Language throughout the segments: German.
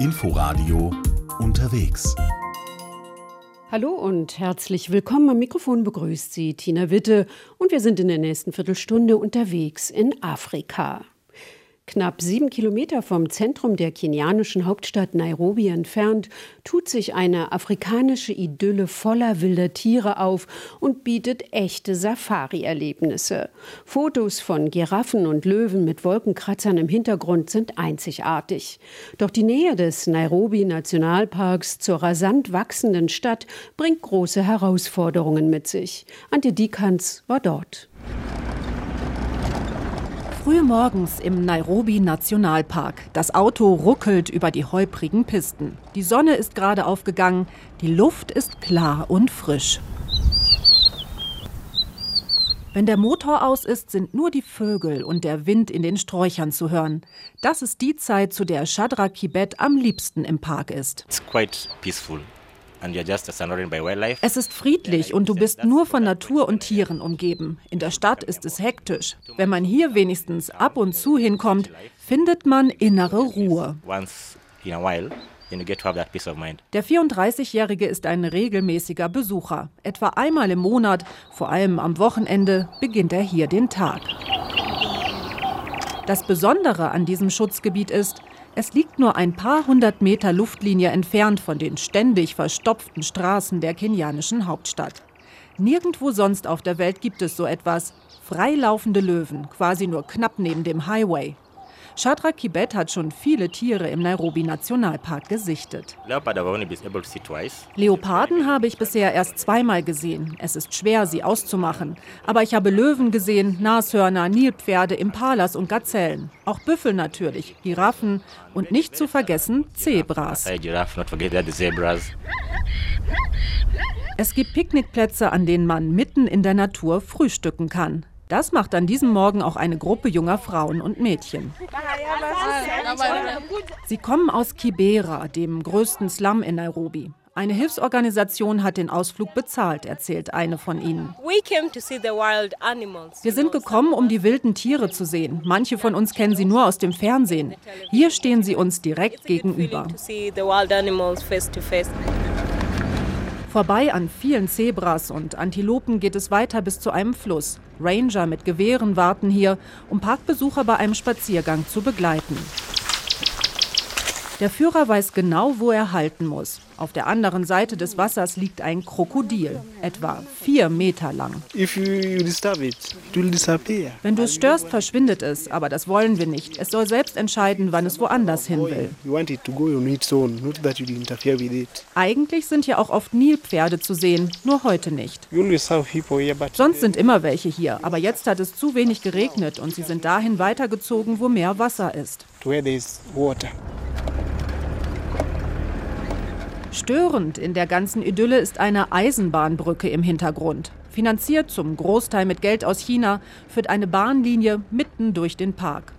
Inforadio unterwegs. Hallo und herzlich willkommen. Am Mikrofon begrüßt Sie Tina Witte und wir sind in der nächsten Viertelstunde unterwegs in Afrika. Knapp sieben Kilometer vom Zentrum der kenianischen Hauptstadt Nairobi entfernt tut sich eine afrikanische Idylle voller wilder Tiere auf und bietet echte Safari-Erlebnisse. Fotos von Giraffen und Löwen mit Wolkenkratzern im Hintergrund sind einzigartig. Doch die Nähe des Nairobi-Nationalparks zur rasant wachsenden Stadt bringt große Herausforderungen mit sich. Antje Diekanz war dort. Früh morgens im Nairobi Nationalpark. Das Auto ruckelt über die holprigen Pisten. Die Sonne ist gerade aufgegangen. Die Luft ist klar und frisch. Wenn der Motor aus ist, sind nur die Vögel und der Wind in den Sträuchern zu hören. Das ist die Zeit, zu der Shadrach Kibet am liebsten im Park ist. It's quite peaceful. Es ist friedlich und du bist nur von Natur und Tieren umgeben. In der Stadt ist es hektisch. Wenn man hier wenigstens ab und zu hinkommt, findet man innere Ruhe. Der 34-Jährige ist ein regelmäßiger Besucher. Etwa einmal im Monat, vor allem am Wochenende, beginnt er hier den Tag. Das Besondere an diesem Schutzgebiet ist, es liegt nur ein paar hundert Meter Luftlinie entfernt von den ständig verstopften Straßen der kenianischen Hauptstadt. Nirgendwo sonst auf der Welt gibt es so etwas. Freilaufende Löwen, quasi nur knapp neben dem Highway. Shadrach Kibet hat schon viele Tiere im Nairobi Nationalpark gesichtet. Leoparden habe ich bisher erst zweimal gesehen. Es ist schwer, sie auszumachen. Aber ich habe Löwen gesehen, Nashörner, Nilpferde, Impalas und Gazellen. Auch Büffel natürlich, Giraffen und nicht zu vergessen Zebras. Es gibt Picknickplätze, an denen man mitten in der Natur frühstücken kann. Das macht an diesem Morgen auch eine Gruppe junger Frauen und Mädchen. Sie kommen aus Kibera, dem größten Slum in Nairobi. Eine Hilfsorganisation hat den Ausflug bezahlt, erzählt eine von ihnen. Wir sind gekommen, um die wilden Tiere zu sehen. Manche von uns kennen sie nur aus dem Fernsehen. Hier stehen sie uns direkt gegenüber. Vorbei an vielen Zebras und Antilopen geht es weiter bis zu einem Fluss. Ranger mit Gewehren warten hier, um Parkbesucher bei einem Spaziergang zu begleiten. Der Führer weiß genau, wo er halten muss. Auf der anderen Seite des Wassers liegt ein Krokodil, etwa vier Meter lang. Wenn du es störst, verschwindet es, aber das wollen wir nicht. Es soll selbst entscheiden, wann es woanders hin will. Eigentlich sind hier auch oft Nilpferde zu sehen, nur heute nicht. Sonst sind immer welche hier, aber jetzt hat es zu wenig geregnet und sie sind dahin weitergezogen, wo mehr Wasser ist. Störend in der ganzen Idylle ist eine Eisenbahnbrücke im Hintergrund. Finanziert zum Großteil mit Geld aus China, führt eine Bahnlinie mitten durch den Park.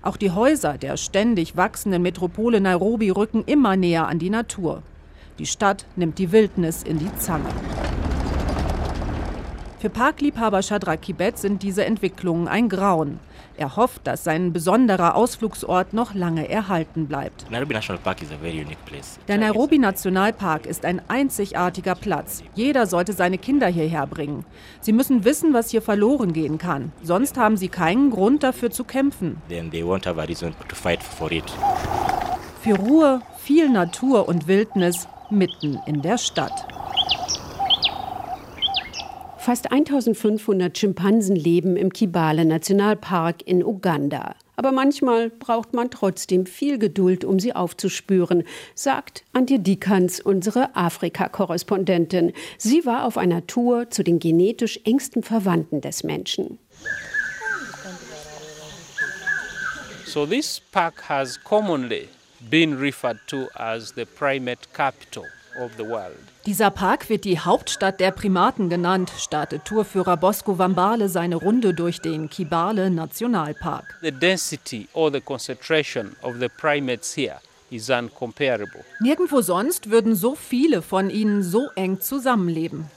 Auch die Häuser der ständig wachsenden Metropole Nairobi rücken immer näher an die Natur. Die Stadt nimmt die Wildnis in die Zange. Für Parkliebhaber Shadrach Kibet sind diese Entwicklungen ein Grauen. Er hofft, dass sein besonderer Ausflugsort noch lange erhalten bleibt. Der Nairobi Nationalpark ist ein einzigartiger Platz. Jeder sollte seine Kinder hierher bringen. Sie müssen wissen, was hier verloren gehen kann. Sonst haben sie keinen Grund dafür zu kämpfen. Für Ruhe, viel Natur und Wildnis mitten in der Stadt. Fast 1500 Schimpansen leben im Kibale Nationalpark in Uganda. Aber manchmal braucht man trotzdem viel Geduld, um sie aufzuspüren, sagt Antje Dikans, unsere Afrika-Korrespondentin. Sie war auf einer Tour zu den genetisch engsten Verwandten des Menschen. So this park has commonly been referred to as the primate capital. Dieser Park wird die Hauptstadt der Primaten genannt, startet Tourführer Bosco Vambale seine Runde durch den Kibale Nationalpark. The density or the concentration of the primates here is uncomparable. Nirgendwo sonst würden so viele von ihnen so eng zusammenleben.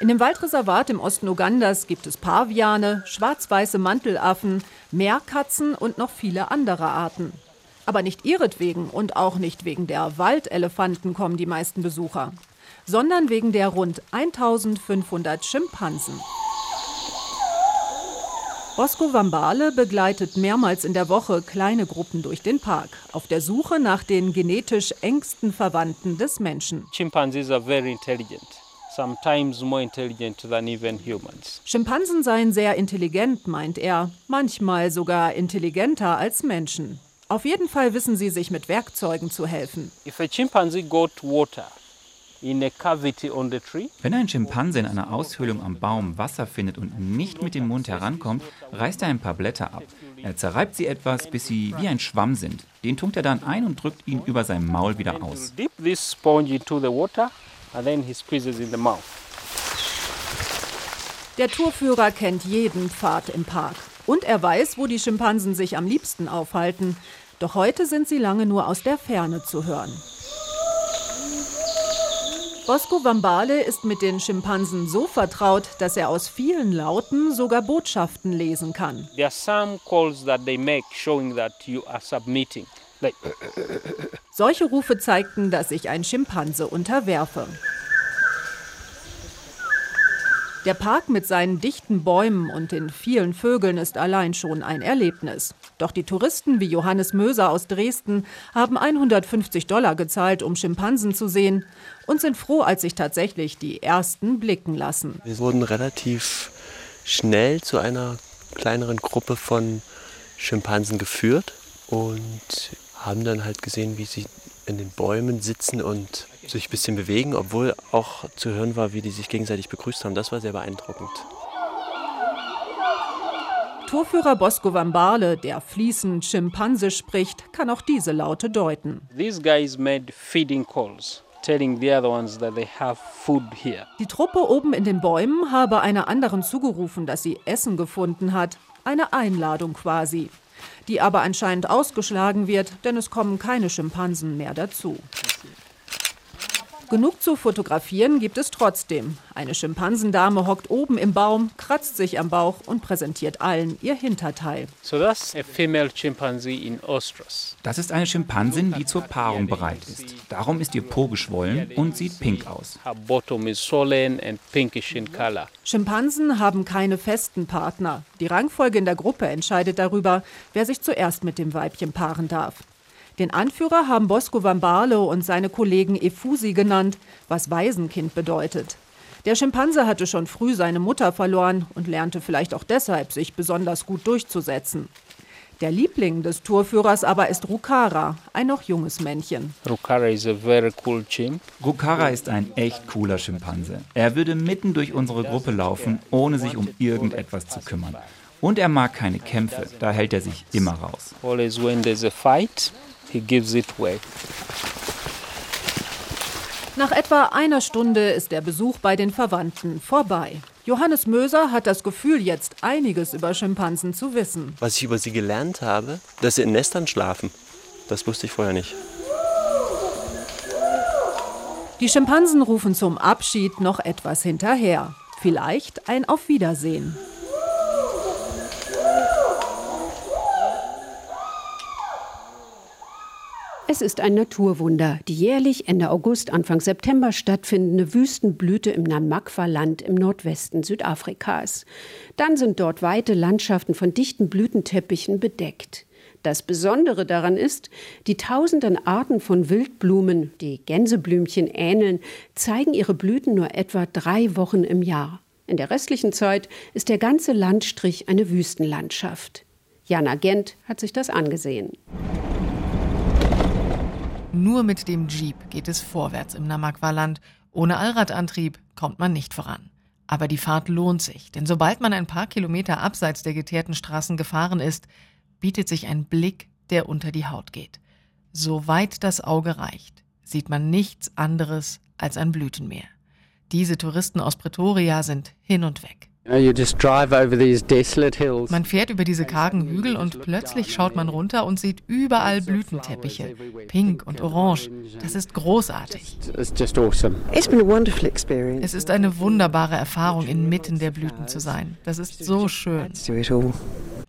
In dem Waldreservat im Osten Ugandas gibt es Paviane, schwarz-weiße Mantelaffen, Meerkatzen und noch viele andere Arten. Aber nicht ihretwegen und auch nicht wegen der Waldelefanten kommen die meisten Besucher, sondern wegen der rund 1500 Schimpansen. Bosco Wambale begleitet mehrmals in der Woche kleine Gruppen durch den Park auf der Suche nach den genetisch engsten Verwandten des Menschen. Chimpanzees are very intelligent. Sometimes more intelligent than even humans. Schimpansen seien sehr intelligent, meint er, manchmal sogar intelligenter als Menschen. Auf jeden Fall wissen sie sich mit Werkzeugen zu helfen. If a chimpanzee got water wenn ein Schimpanse in einer Aushöhlung am Baum Wasser findet und nicht mit dem Mund herankommt, reißt er ein paar Blätter ab. Er zerreibt sie etwas, bis sie wie ein Schwamm sind. Den tunkt er dann ein und drückt ihn über sein Maul wieder aus. Der Tourführer kennt jeden Pfad im Park. Und er weiß, wo die Schimpansen sich am liebsten aufhalten. Doch heute sind sie lange nur aus der Ferne zu hören. Bosco Wambale ist mit den Schimpansen so vertraut, dass er aus vielen Lauten sogar Botschaften lesen kann. There are some calls that they make showing that you are submitting. Like Solche Rufe zeigten, dass ich ein Schimpanse unterwerfe. Der Park mit seinen dichten Bäumen und den vielen Vögeln ist allein schon ein Erlebnis. Doch die Touristen wie Johannes Möser aus Dresden haben 150 Dollar gezahlt, um Schimpansen zu sehen und sind froh, als sich tatsächlich die ersten blicken lassen. Wir wurden relativ schnell zu einer kleineren Gruppe von Schimpansen geführt und haben dann halt gesehen, wie sie in den Bäumen sitzen und sich ein bisschen bewegen, obwohl auch zu hören war, wie die sich gegenseitig begrüßt haben. Das war sehr beeindruckend. Tourführer Bosco Vambale, der fließend Schimpanse spricht, kann auch diese Laute deuten. These guys made feeding calls. Die Truppe oben in den Bäumen habe einer anderen zugerufen, dass sie Essen gefunden hat. Eine Einladung quasi. Die aber anscheinend ausgeschlagen wird, denn es kommen keine Schimpansen mehr dazu. Genug zu fotografieren gibt es trotzdem. Eine Schimpansendame hockt oben im Baum, kratzt sich am Bauch und präsentiert allen ihr Hinterteil. So that's a female chimpanzee in Ostros. Das ist eine Schimpansin, die zur Paarung bereit ist. Darum ist ihr Po geschwollen und sieht pink aus. Schimpansen haben keine festen Partner. Die Rangfolge in der Gruppe entscheidet darüber, wer sich zuerst mit dem Weibchen paaren darf. Den Anführer haben Bosco Vambalo und seine Kollegen Efusi genannt, was Waisenkind bedeutet. Der Schimpanse hatte schon früh seine Mutter verloren und lernte vielleicht auch deshalb, sich besonders gut durchzusetzen. Der Liebling des Tourführers aber ist Rukara, ein noch junges Männchen. Rukara is a very cool chimp. Rukara ist ein echt cooler Schimpanse. Er würde mitten durch unsere Gruppe laufen, ohne sich um irgendetwas zu kümmern. Und er mag keine Kämpfe, da hält er sich immer raus. Always when there's a fight, he gives it way. Nach etwa einer Stunde ist der Besuch bei den Verwandten vorbei. Johannes Möser hat das Gefühl, jetzt einiges über Schimpansen zu wissen. Was ich über sie gelernt habe, dass sie in Nestern schlafen. Das wusste ich vorher nicht. Die Schimpansen rufen zum Abschied noch etwas hinterher. Vielleicht ein Auf Wiedersehen. Es ist ein Naturwunder, die jährlich Ende August, Anfang September stattfindende Wüstenblüte im Namakwa-Land im Nordwesten Südafrikas. Dann sind dort weite Landschaften von dichten Blütenteppichen bedeckt. Das Besondere daran ist, die tausenden Arten von Wildblumen, die Gänseblümchen ähneln, zeigen ihre Blüten nur etwa drei Wochen im Jahr. In der restlichen Zeit ist der ganze Landstrich eine Wüstenlandschaft. Jana Gent hat sich das angesehen. Nur mit dem Jeep geht es vorwärts im Namakwa-Land. Ohne Allradantrieb kommt man nicht voran. Aber die Fahrt lohnt sich, denn sobald man ein paar Kilometer abseits der geteerten Straßen gefahren ist, bietet sich ein Blick, der unter die Haut geht. Soweit das Auge reicht, sieht man nichts anderes als ein Blütenmeer. Diese Touristen aus Pretoria sind hin und weg. Man fährt über diese kargen Hügel und plötzlich schaut man runter und sieht überall Blütenteppiche, pink und orange. Das ist großartig. Es ist eine wunderbare Erfahrung, inmitten der Blüten zu sein. Das ist so schön.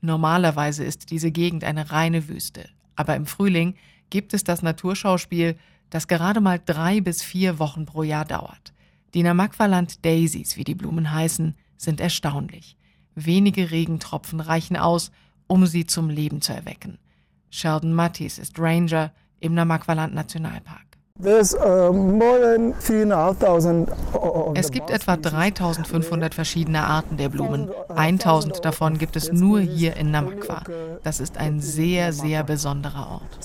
Normalerweise ist diese Gegend eine reine Wüste. Aber im Frühling gibt es das Naturschauspiel, das gerade mal drei bis vier Wochen pro Jahr dauert. Die Namakwaland Daisies, wie die Blumen heißen, sind erstaunlich. Wenige Regentropfen reichen aus, um sie zum Leben zu erwecken. Sheldon Mattis ist Ranger im Namakwaland Nationalpark. Uh, es gibt etwa 3500 verschiedene Arten der Blumen. 1000 davon gibt es nur hier in Namakwa. Das ist ein sehr, sehr besonderer Ort.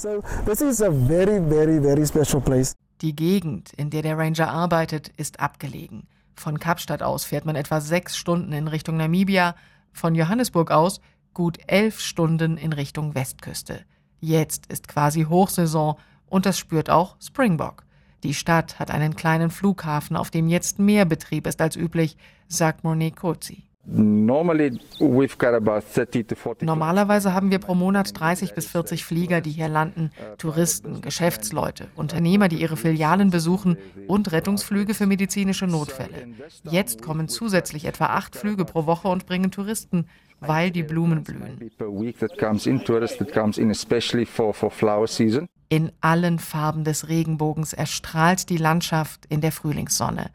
Die Gegend, in der der Ranger arbeitet, ist abgelegen. Von Kapstadt aus fährt man etwa sechs Stunden in Richtung Namibia, von Johannesburg aus gut elf Stunden in Richtung Westküste. Jetzt ist quasi Hochsaison und das spürt auch Springbok. Die Stadt hat einen kleinen Flughafen, auf dem jetzt mehr Betrieb ist als üblich, sagt Monique Kozi. Normalerweise haben wir pro Monat 30 bis 40 Flieger, die hier landen, Touristen, Geschäftsleute, Unternehmer, die ihre Filialen besuchen und Rettungsflüge für medizinische Notfälle. Jetzt kommen zusätzlich etwa acht Flüge pro Woche und bringen Touristen, weil die Blumen blühen. In allen Farben des Regenbogens erstrahlt die Landschaft in der Frühlingssonne.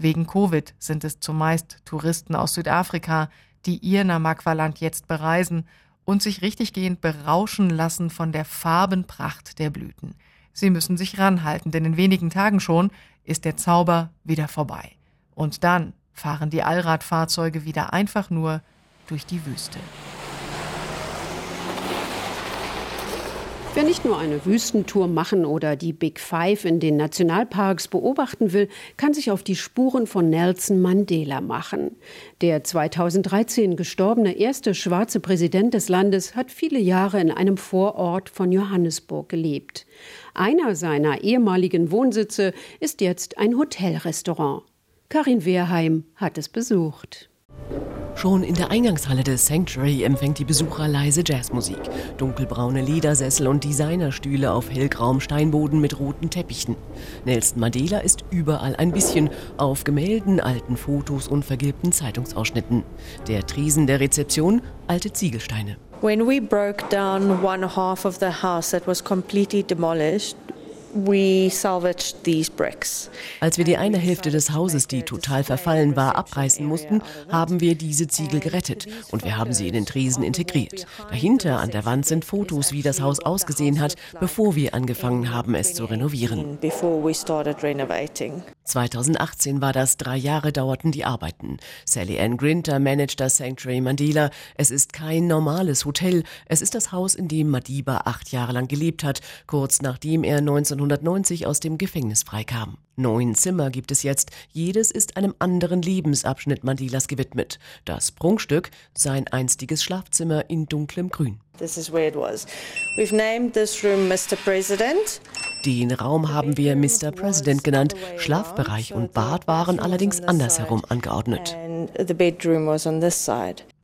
Wegen Covid sind es zumeist Touristen aus Südafrika, die ihr Namakwa-Land jetzt bereisen und sich richtiggehend berauschen lassen von der Farbenpracht der Blüten. Sie müssen sich ranhalten, denn in wenigen Tagen schon ist der Zauber wieder vorbei. Und dann fahren die Allradfahrzeuge wieder einfach nur durch die Wüste. Wer nicht nur eine Wüstentour machen oder die Big Five in den Nationalparks beobachten will, kann sich auf die Spuren von Nelson Mandela machen. Der 2013 gestorbene erste schwarze Präsident des Landes hat viele Jahre in einem Vorort von Johannesburg gelebt. Einer seiner ehemaligen Wohnsitze ist jetzt ein Hotelrestaurant. Karin Wehrheim hat es besucht. Schon in der Eingangshalle des Sanctuary empfängt die Besucher leise Jazzmusik. Dunkelbraune Ledersessel und Designerstühle auf hellgrauem Steinboden mit roten Teppichen. Nelson Mandela ist überall ein bisschen, auf Gemälden, alten Fotos und vergilbten Zeitungsausschnitten. Der Tresen der Rezeption, alte Ziegelsteine. When we broke down one half of the house that was completely demolished, als wir die eine Hälfte des Hauses, die total verfallen war, abreißen mussten, haben wir diese Ziegel gerettet und wir haben sie in den Tresen integriert. Dahinter an der Wand sind Fotos, wie das Haus ausgesehen hat, bevor wir angefangen haben, es zu renovieren. 2018 war das, drei Jahre dauerten die Arbeiten. Sally Ann Grinter managt das Sanctuary Mandela. Es ist kein normales Hotel, es ist das Haus, in dem Madiba acht Jahre lang gelebt hat, kurz nachdem er 1990 aus dem Gefängnis freikam. Neun Zimmer gibt es jetzt, jedes ist einem anderen Lebensabschnitt Mandelas gewidmet. Das Prunkstück, sein einstiges Schlafzimmer in dunklem Grün. This is where it was. We've named this room Mr. President. Den Raum haben wir Mr. President genannt. Schlafbereich und Bad waren allerdings andersherum angeordnet.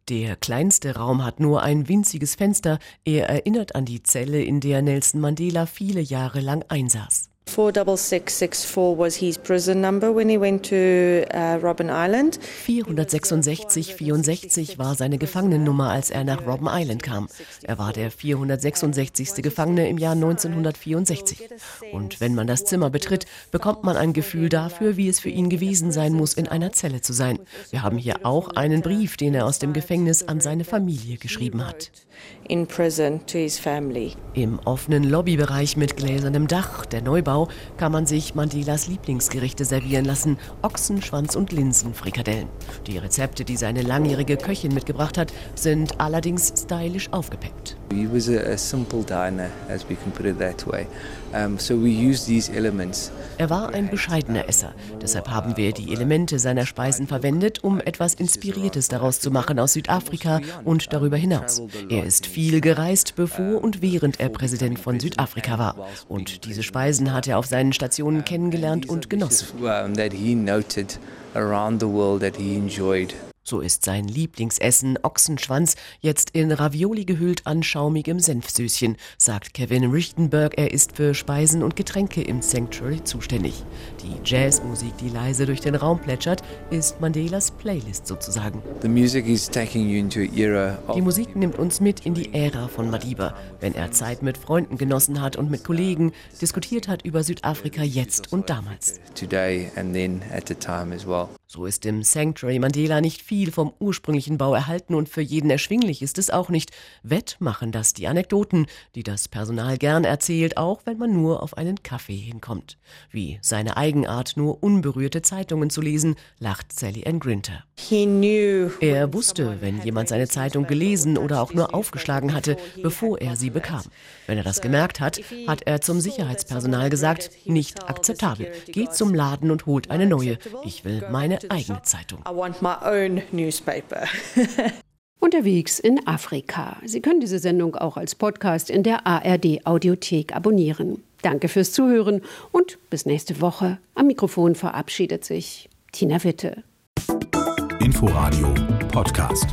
Der kleinste Raum hat nur ein winziges Fenster. Er erinnert an die Zelle, in der Nelson Mandela viele Jahre lang einsaß. 46664 was his prison number when he went to uh, Robben Island. 466 64 war seine Gefangenennummer, als er nach Robben Island kam. Er war der 466. Gefangene im Jahr 1964. Und wenn man das Zimmer betritt, bekommt man ein Gefühl dafür, wie es für ihn gewesen sein muss, in einer Zelle zu sein. Wir haben hier auch einen Brief, den er aus dem Gefängnis an seine Familie geschrieben hat. In prison to his family. Im offenen Lobbybereich mit gläsernem Dach, der Neubau kann man sich Mandelas Lieblingsgerichte servieren lassen: Ochsenschwanz und Linsenfrikadellen. Die Rezepte, die seine langjährige Köchin mitgebracht hat, sind allerdings stylisch aufgepeppt. He was a simple diner, as we can put it that way. Er war ein bescheidener Esser. Deshalb haben wir die Elemente seiner Speisen verwendet, um etwas Inspiriertes daraus zu machen aus Südafrika und darüber hinaus. Er ist viel gereist, bevor und während er Präsident von Südafrika war. Und diese Speisen hat er auf seinen Stationen kennengelernt und genossen. So ist sein Lieblingsessen Ochsenschwanz jetzt in Ravioli gehüllt an schaumigem Senfsüßchen, sagt Kevin Richtenberg. Er ist für Speisen und Getränke im Sanctuary zuständig. Die Jazzmusik, die leise durch den Raum plätschert, ist Mandelas Playlist sozusagen. Die Musik nimmt uns mit in die Ära von Madiba, wenn er Zeit mit Freunden genossen hat und mit Kollegen diskutiert hat über Südafrika jetzt und damals. So ist im Sanctuary Mandela nicht viel vom ursprünglichen Bau erhalten und für jeden erschwinglich ist es auch nicht. Wett machen das die Anekdoten, die das Personal gern erzählt, auch wenn man nur auf einen Kaffee hinkommt. Wie seine Eigenart, nur unberührte Zeitungen zu lesen, lacht Sally Ann Grinter. Er wusste, wenn jemand seine Zeitung gelesen oder auch nur aufgeschlagen hatte, bevor er sie bekam. Wenn er das gemerkt hat, hat er zum Sicherheitspersonal gesagt, nicht akzeptabel. Geht zum Laden und holt eine neue. Ich will meine eigene Zeitung. Unterwegs in Afrika. Sie können diese Sendung auch als Podcast in der ARD Audiothek abonnieren. Danke fürs Zuhören und bis nächste Woche. Am Mikrofon verabschiedet sich Tina Witte. Inforadio Podcast.